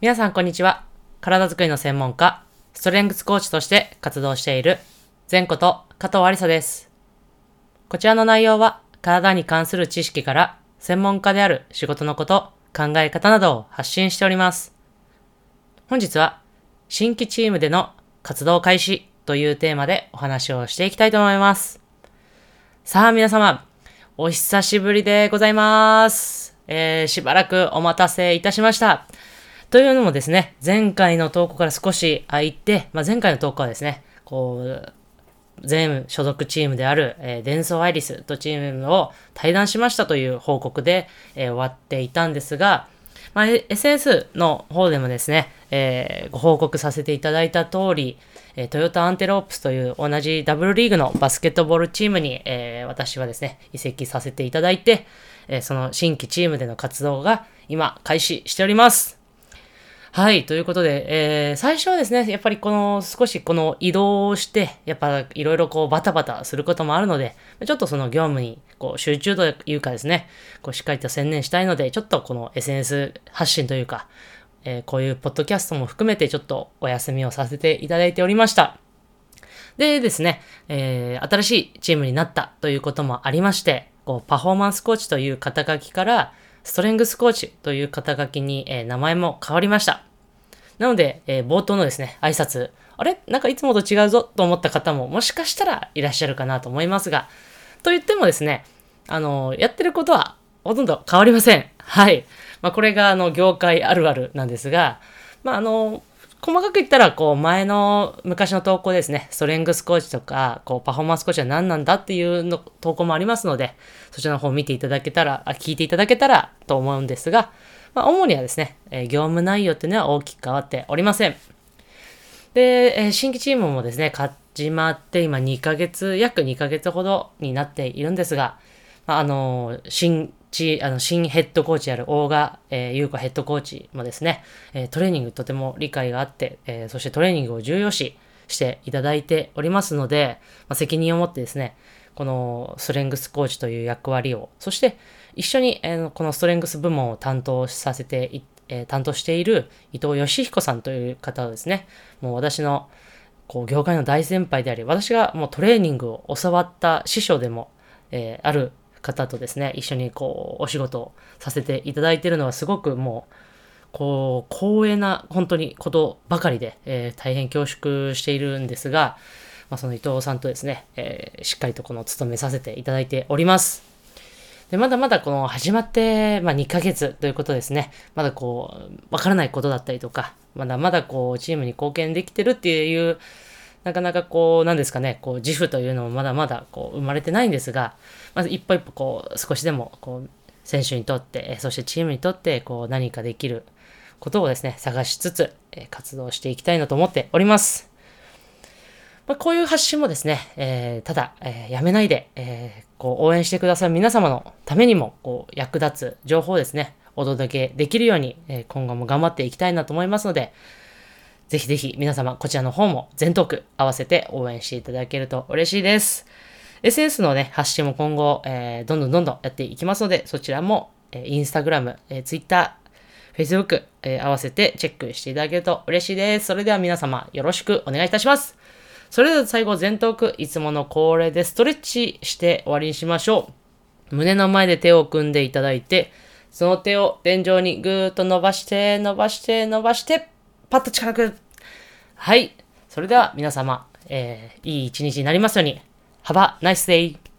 皆さんこんにちは。体づくりの専門家、ストレングスコーチとして活動している、前こと加藤ありさです。こちらの内容は、体に関する知識から、専門家である仕事のこと、考え方などを発信しております。本日は、新規チームでの活動開始というテーマでお話をしていきたいと思います。さあ皆様、お久しぶりでございます。えー、しばらくお待たせいたしました。というのもですね、前回の投稿から少し空いて、まあ、前回の投稿はですね、こう、全所属チームである、えー、デンソーアイリスとチームを対談しましたという報告で、えー終わっていたんですが、まあ、SS の方でもですね、えーご報告させていただいた通り、えートヨタアンテロープスという同じダブルリーグのバスケットボールチームに、えー私はですね、移籍させていただいて、えその新規チームでの活動が今開始しております。はい。ということで、えー、最初はですね、やっぱりこの、少しこの移動をして、やっぱいろいろこうバタバタすることもあるので、ちょっとその業務にこう集中というかですね、こうしっかりと専念したいので、ちょっとこの SNS 発信というか、えーこういうポッドキャストも含めてちょっとお休みをさせていただいておりました。でですね、えー新しいチームになったということもありまして、こうパフォーマンスコーチという肩書きから、ストレングスコーチという肩書きに、えー名前も変わりました。なので、えー冒頭のですね、挨拶、あれ？なんかいつもと違うぞと思った方ももしかしたらいらっしゃるかなと思いますが、と言ってもですね、あのやってることはほとんど変わりません。はい。まあ、これが、あの、業界あるあるなんですが、まあ、あの、細かく言ったら、こう、前の、昔の投稿ですね、ストレングスコーチとか、こう、パフォーマンスコーチは何なんだっていうの投稿もありますので、そちらの方を見ていただけたら、あ聞いていただけたらと思うんですが、まあ、主にはですね、え業務内容っていうのは大きく変わっておりません。で、え新規チームもですね、始まって今2ヶ月、約2ヶ月ほどになっているんですが、まあ、あの、新チ、あの、新ヘッドコーチである大賀、えー、優子ヘッドコーチもですね、えートレーニングとても理解があって、えーそしてトレーニングを重要視していただいておりますので、まあ、責任を持ってですね、このストレングスコーチという役割を、そして一緒に、えーこのストレングス部門を担当させてい、えー担当している伊藤義彦さんという方をですね、もう私のこう業界の大先輩であり、私がもうトレーニングを教わった師匠でも、えーある方とですね、一緒にこうお仕事をさせていただいているのはすごくもう、こう、光栄な本当にことばかりで、えー大変恐縮しているんですが、まあ、その伊藤さんとですね、えーしっかりとこの務めさせていただいております。で、まだまだこの始まって、まあ、2ヶ月ということですね。まだこう、わからないことだったりとか、まだまだこう、チームに貢献できてるっていう、なかなかこう、なんですかね、こう、自負というのもまだまだこう、生まれてないんですが、まず一歩一歩こう、少しでもこう、選手にとって、そしてチームにとって、こう、何かできることをですね、探しつつ、活動していきたいなと思っております。まあ、こういう発信もですね、えーただ、えーやめないで、えーこう応援してくださる皆様のためにもこう役立つ情報をですね、お届けできるように、え今後も頑張っていきたいなと思いますので、ぜひぜひ皆様こちらの方も全トーク合わせて応援していただけると嬉しいです。SNS のね、発信も今後、えーどんどんどんどんやっていきますので、そちらも、えー、インスタグラム、えー、ツイッター、Facebook、えー合わせてチェックしていただけると嬉しいです。それでは皆様よろしくお願いいたします。それでは最後、全トーク、いつもの恒例でストレッチして終わりにしましょう。胸の前で手を組んでいただいて、その手を天井にぐーっと伸ばして、伸ばして、伸ばして、パッと近く。はい。それでは皆様、えーいい一日になりますように。Have a nice day!